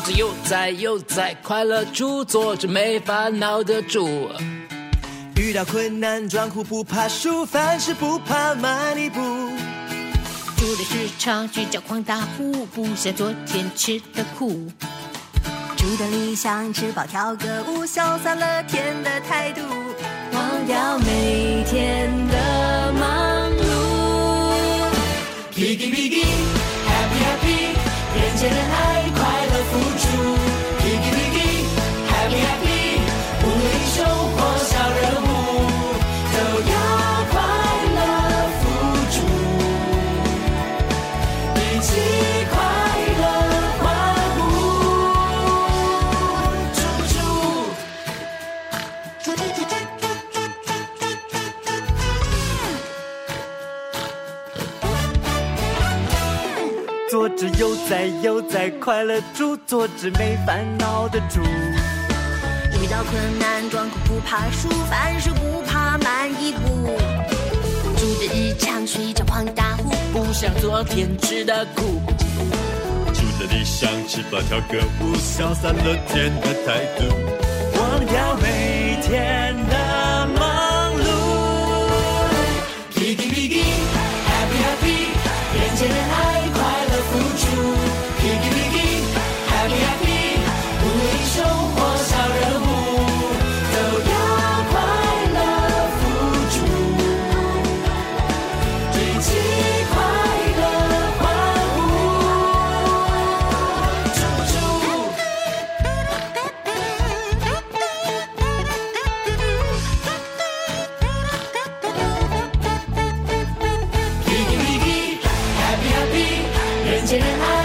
着悠哉悠哉，快乐猪，做着没烦恼的猪。遇到困难装酷不怕输，凡事不怕慢一步。猪的市场去找狂大户，不想昨天吃的苦。猪的理想吃饱跳个舞，潇洒乐天的态度，忘掉每天的忙碌。做只悠哉悠哉快乐猪，做只没烦恼的猪。遇到困难装酷不怕输，凡事不怕慢一步。猪的日常睡着黄大呼，不想昨天吃的苦。猪的理想，吃饱跳个舞，潇洒乐天的态度。忘掉每接连二